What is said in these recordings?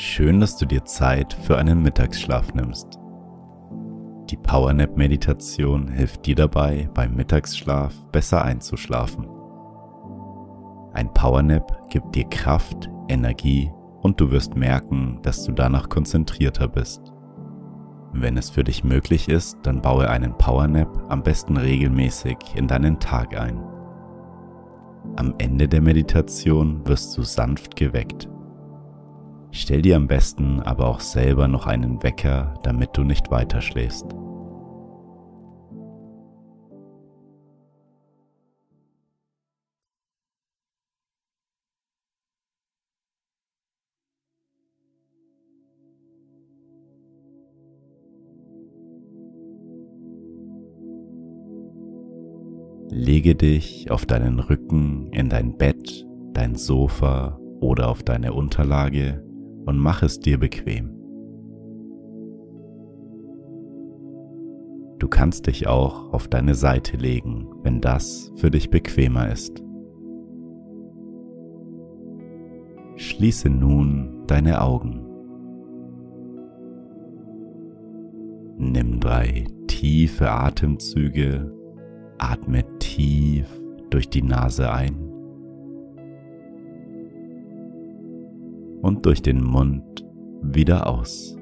Schön, dass du dir Zeit für einen Mittagsschlaf nimmst. Die Powernap-Meditation hilft dir dabei, beim Mittagsschlaf besser einzuschlafen. Ein Powernap gibt dir Kraft, Energie und du wirst merken, dass du danach konzentrierter bist. Wenn es für dich möglich ist, dann baue einen Powernap am besten regelmäßig in deinen Tag ein. Am Ende der Meditation wirst du sanft geweckt Stell dir am besten aber auch selber noch einen Wecker, damit du nicht weiter schläfst. Lege dich auf deinen Rücken in dein Bett, dein Sofa oder auf deine Unterlage und mach es dir bequem. Du kannst dich auch auf deine Seite legen, wenn das für dich bequemer ist. Schließe nun deine Augen. Nimm drei tiefe Atemzüge, atme tief durch die Nase ein und durch den Mund wieder aus.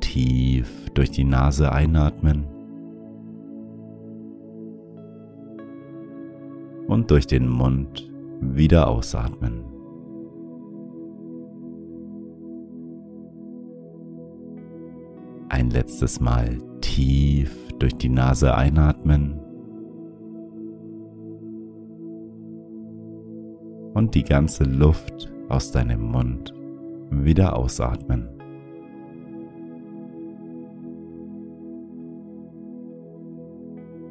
Tief durch die Nase einatmen und durch den Mund wieder ausatmen. Ein letztes Mal tief durch die Nase einatmen und die ganze Luft aus deinem Mund wieder ausatmen.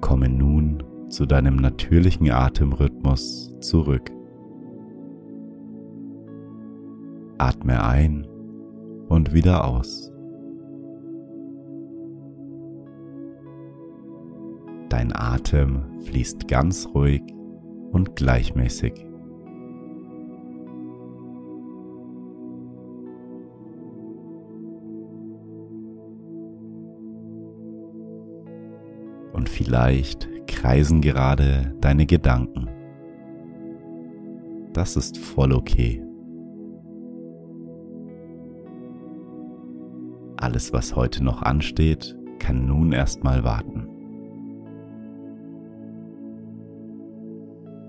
Komme nun zu deinem natürlichen Atemrhythmus zurück. Atme ein und wieder aus. Dein Atem fließt ganz ruhig und gleichmäßig. Vielleicht kreisen gerade deine Gedanken. Das ist voll okay. Alles, was heute noch ansteht, kann nun erstmal warten.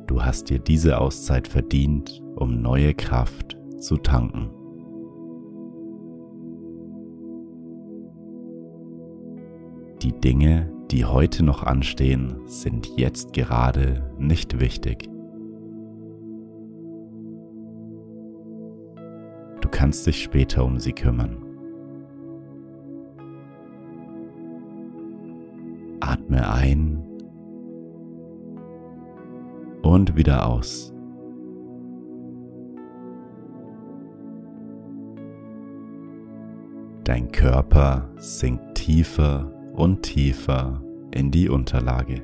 Du hast dir diese Auszeit verdient, um neue Kraft zu tanken. Die Dinge, die heute noch anstehen, sind jetzt gerade nicht wichtig. Du kannst dich später um sie kümmern. Atme ein und wieder aus. Dein Körper sinkt tiefer und tiefer in die Unterlage.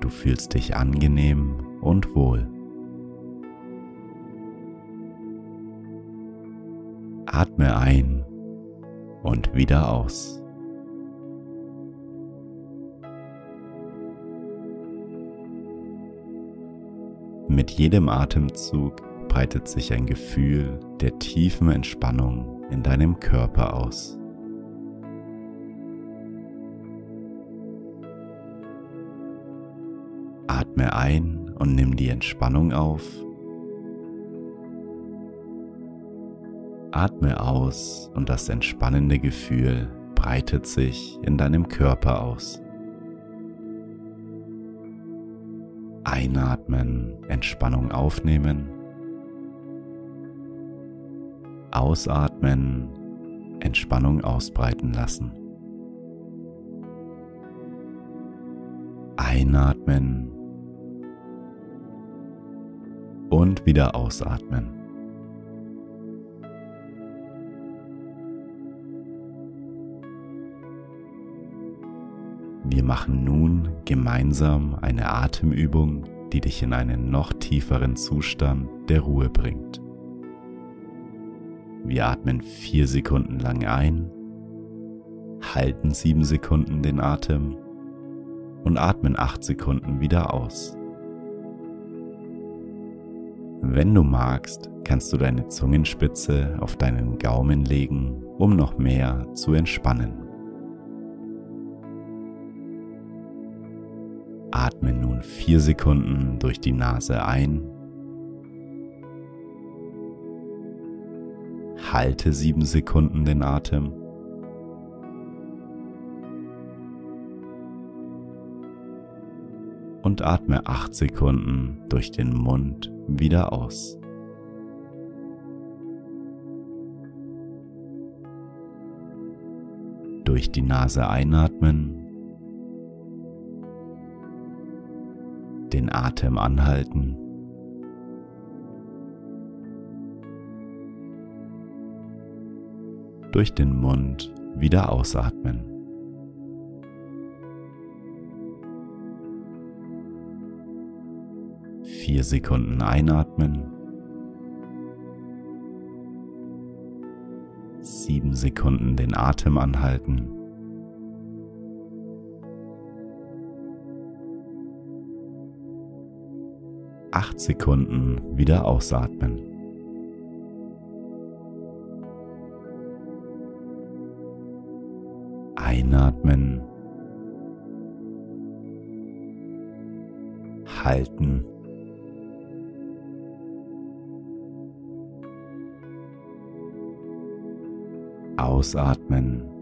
Du fühlst dich angenehm und wohl. Atme ein und wieder aus. Mit jedem Atemzug breitet sich ein Gefühl der tiefen Entspannung in deinem Körper aus. Atme ein und nimm die Entspannung auf. Atme aus und das entspannende Gefühl breitet sich in deinem Körper aus. Einatmen, Entspannung aufnehmen. Ausatmen, Entspannung ausbreiten lassen. Einatmen und wieder ausatmen. Wir machen nun gemeinsam eine Atemübung, die dich in einen noch tieferen Zustand der Ruhe bringt. Wir atmen vier Sekunden lang ein, halten sieben Sekunden den Atem und atmen acht Sekunden wieder aus. Wenn du magst, kannst du deine Zungenspitze auf deinen Gaumen legen, um noch mehr zu entspannen. Atme nun vier Sekunden durch die Nase ein Halte sieben Sekunden den Atem. Und atme acht Sekunden durch den Mund wieder aus. Durch die Nase einatmen. Den Atem anhalten. Durch den Mund wieder ausatmen. Vier Sekunden einatmen. Sieben Sekunden den Atem anhalten. Acht Sekunden wieder ausatmen. Einatmen. Halten. Ausatmen.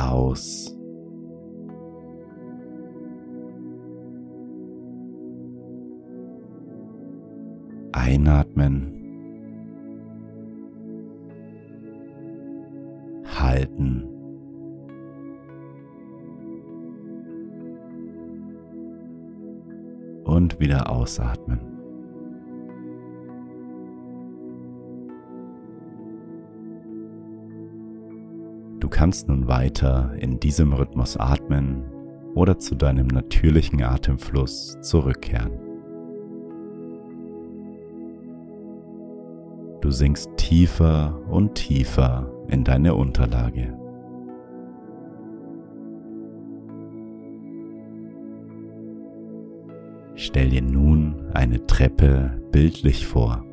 Aus. Einatmen. Halten. Und wieder ausatmen. Kannst nun weiter in diesem Rhythmus atmen oder zu deinem natürlichen Atemfluss zurückkehren. Du sinkst tiefer und tiefer in deine Unterlage. Stell dir nun eine Treppe bildlich vor.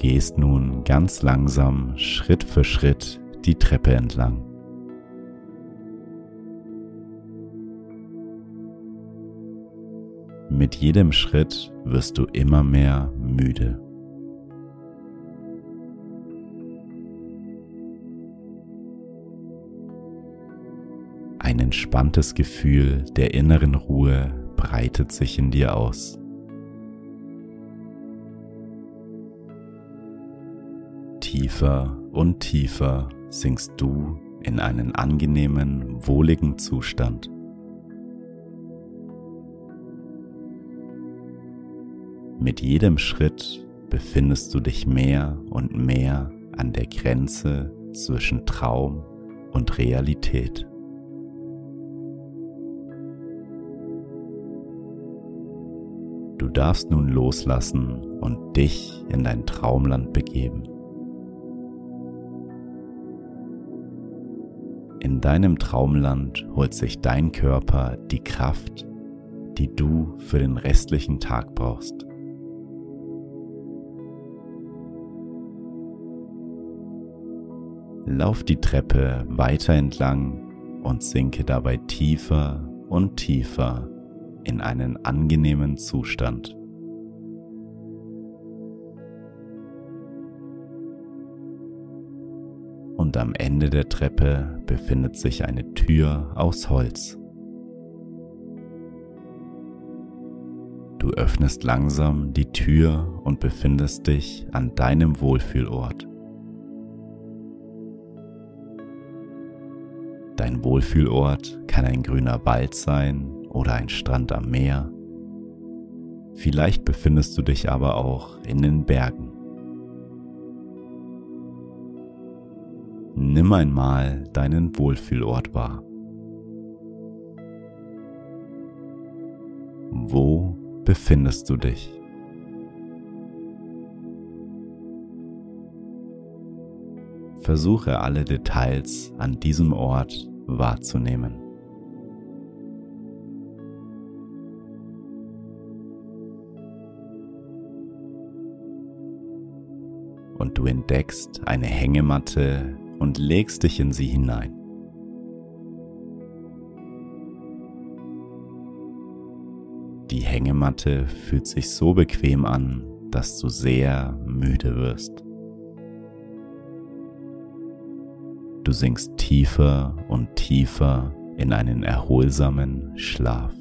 Gehst nun ganz langsam Schritt für Schritt die Treppe entlang. Mit jedem Schritt wirst du immer mehr müde. Ein entspanntes Gefühl der inneren Ruhe breitet sich in dir aus. Tiefer und tiefer sinkst du in einen angenehmen, wohligen Zustand. Mit jedem Schritt befindest du dich mehr und mehr an der Grenze zwischen Traum und Realität. Du darfst nun loslassen und dich in dein Traumland begeben. In deinem Traumland holt sich dein Körper die Kraft, die du für den restlichen Tag brauchst. Lauf die Treppe weiter entlang und sinke dabei tiefer und tiefer in einen angenehmen Zustand. Und am Ende der Treppe befindet sich eine Tür aus Holz. Du öffnest langsam die Tür und befindest dich an deinem Wohlfühlort. Dein Wohlfühlort kann ein grüner Wald sein oder ein Strand am Meer. Vielleicht befindest du dich aber auch in den Bergen. Nimm einmal deinen Wohlfühlort wahr. Wo befindest du dich? Versuche alle Details an diesem Ort wahrzunehmen. Und du entdeckst eine Hängematte und legst dich in sie hinein. Die Hängematte fühlt sich so bequem an, dass du sehr müde wirst. Du sinkst tiefer und tiefer in einen erholsamen Schlaf.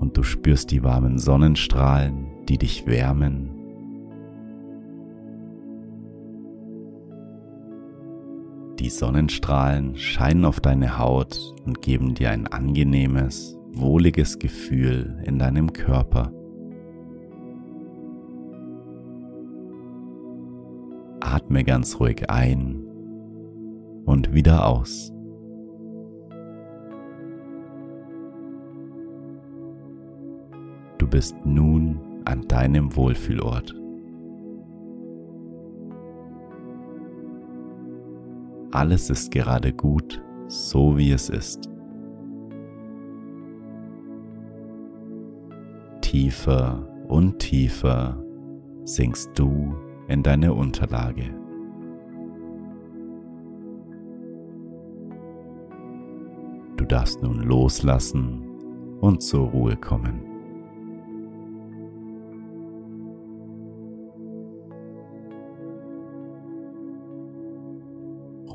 Und du spürst die warmen Sonnenstrahlen, die dich wärmen. Die Sonnenstrahlen scheinen auf deine Haut und geben dir ein angenehmes, wohliges Gefühl in deinem Körper. Atme ganz ruhig ein und wieder aus. Du bist nun an deinem Wohlfühlort. Alles ist gerade gut, so wie es ist. Tiefer und tiefer sinkst du in deine Unterlage. Du darfst nun loslassen und zur Ruhe kommen.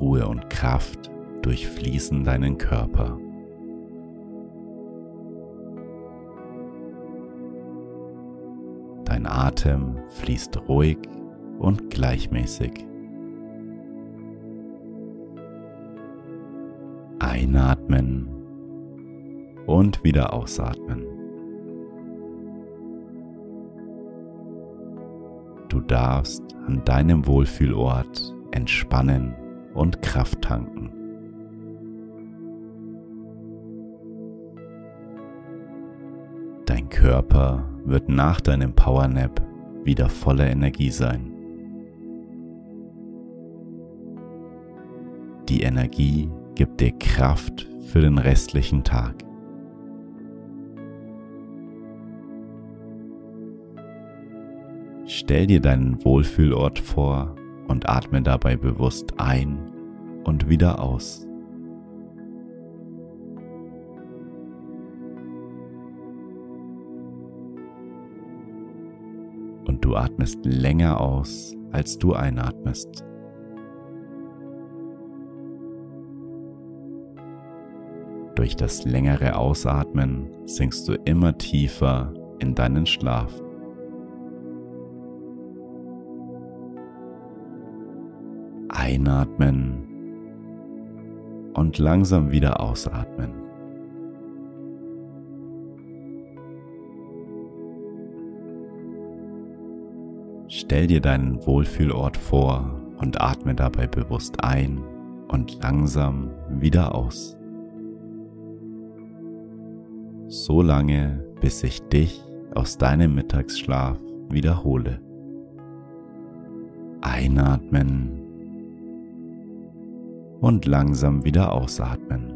Ruhe und Kraft durchfließen deinen Körper. Dein Atem fließt ruhig und gleichmäßig. Einatmen und wieder ausatmen. Du darfst an deinem Wohlfühlort entspannen und Kraft tanken. Dein Körper wird nach deinem Powernap wieder voller Energie sein. Die Energie gibt dir Kraft für den restlichen Tag. Stell dir deinen Wohlfühlort vor und atme dabei bewusst ein und wieder aus. Und du atmest länger aus, als du einatmest. Durch das längere Ausatmen sinkst du immer tiefer in deinen Schlaf. Einatmen und langsam wieder ausatmen. Stell dir deinen Wohlfühlort vor und atme dabei bewusst ein und langsam wieder aus. So lange, bis ich dich aus deinem Mittagsschlaf wiederhole. Einatmen und langsam wieder ausatmen.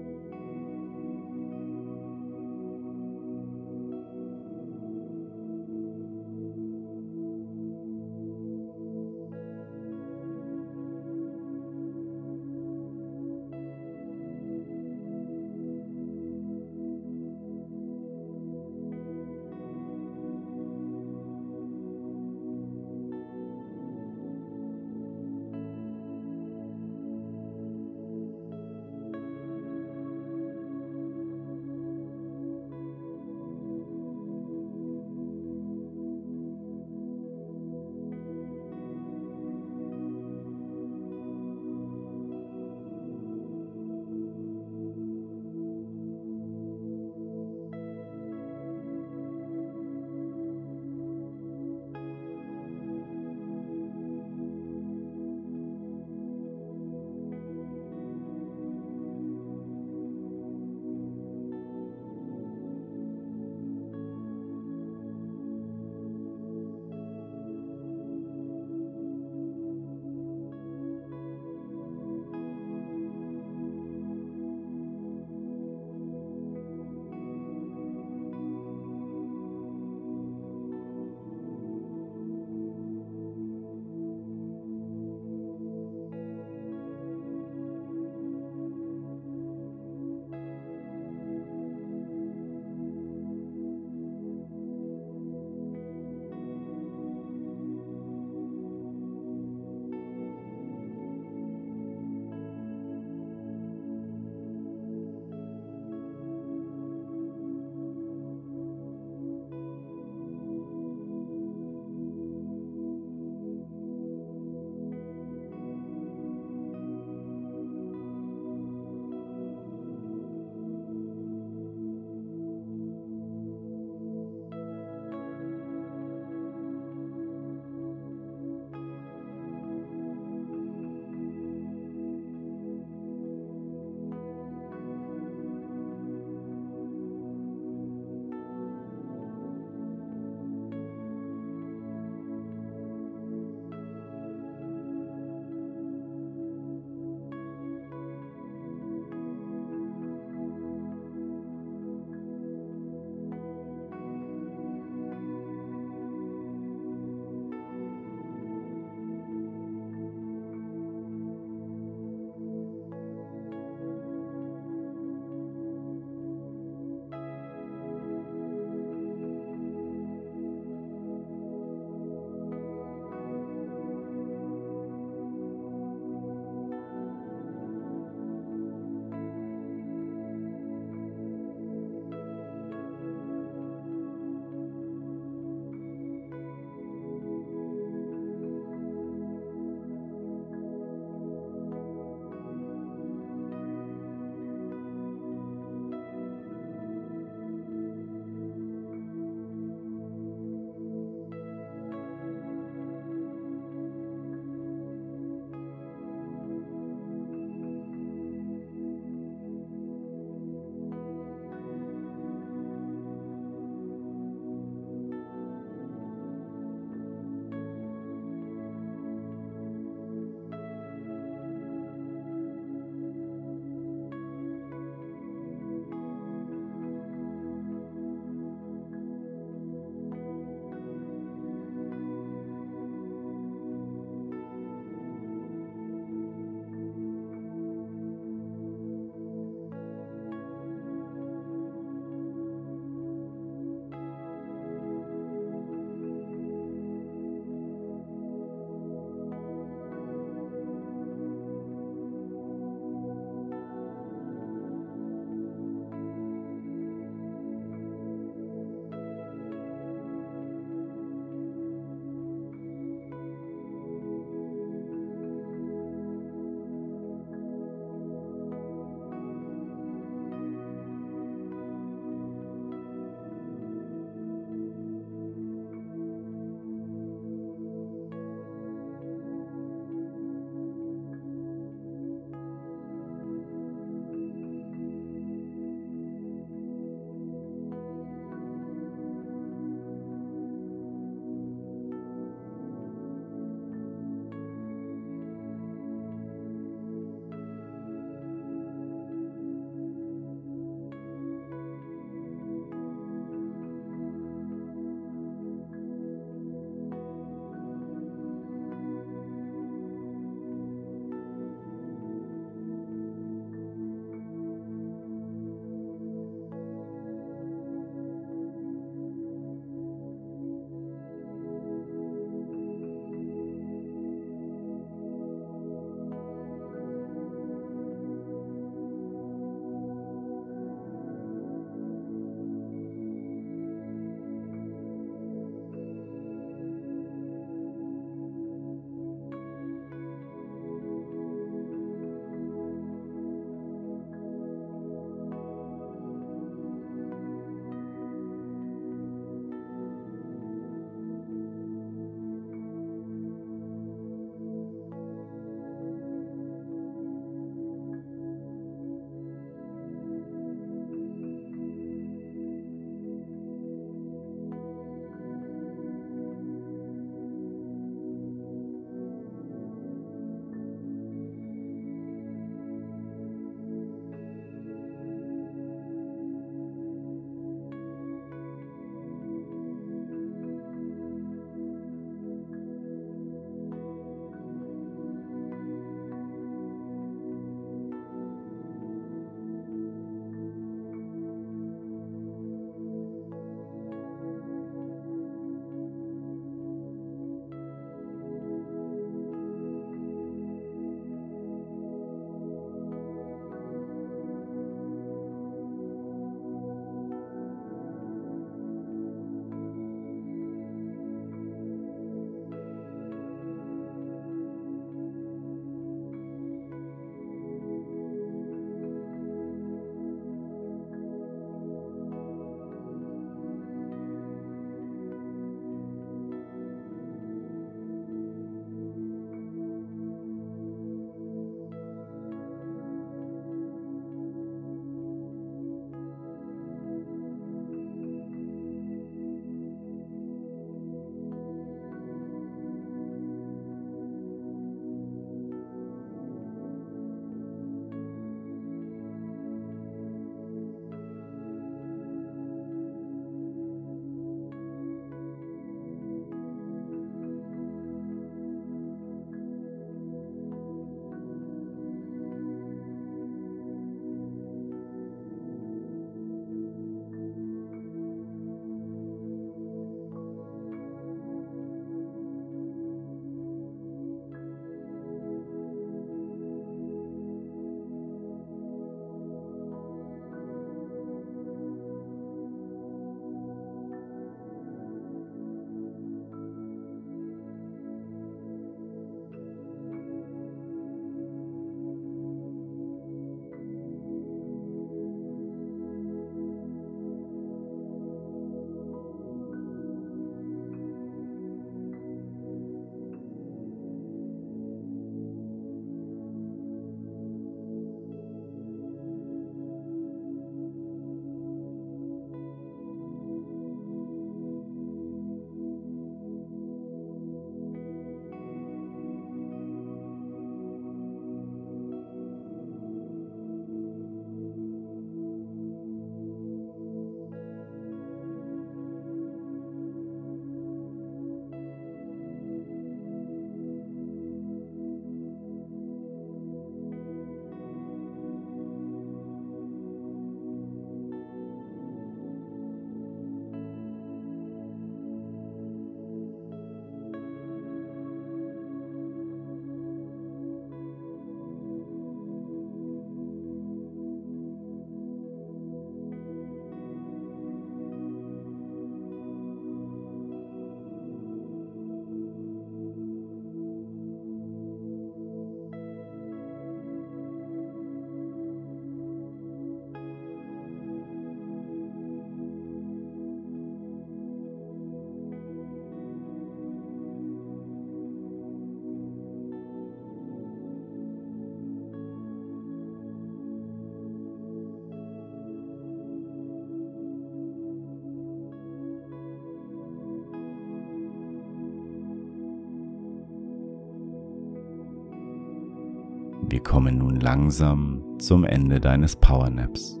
Kommen nun langsam zum Ende deines Powernaps.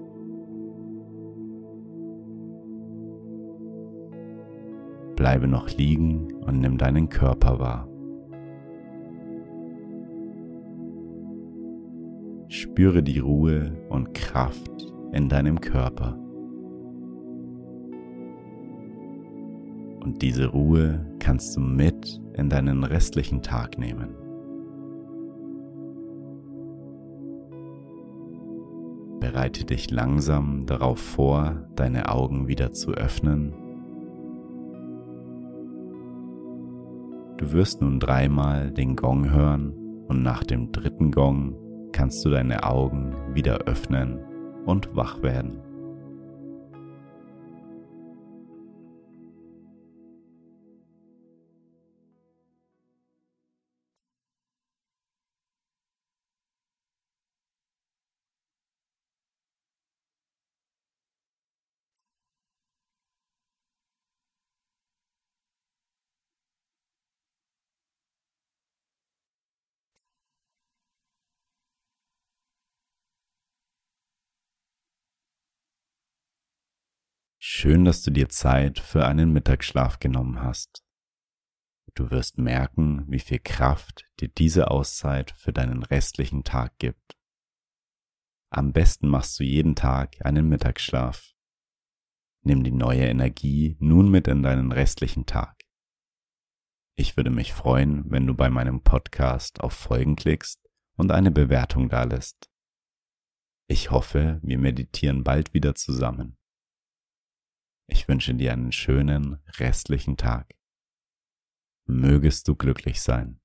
Bleibe noch liegen und nimm deinen Körper wahr. Spüre die Ruhe und Kraft in deinem Körper. Und diese Ruhe kannst du mit in deinen restlichen Tag nehmen. Bereite dich langsam darauf vor, deine Augen wieder zu öffnen. Du wirst nun dreimal den Gong hören und nach dem dritten Gong kannst du deine Augen wieder öffnen und wach werden. Schön, dass du dir Zeit für einen Mittagsschlaf genommen hast. Du wirst merken, wie viel Kraft dir diese Auszeit für deinen restlichen Tag gibt. Am besten machst du jeden Tag einen Mittagsschlaf. Nimm die neue Energie nun mit in deinen restlichen Tag. Ich würde mich freuen, wenn du bei meinem Podcast auf Folgen klickst und eine Bewertung dalässt. Ich hoffe, wir meditieren bald wieder zusammen. Ich wünsche dir einen schönen restlichen Tag. Mögest du glücklich sein.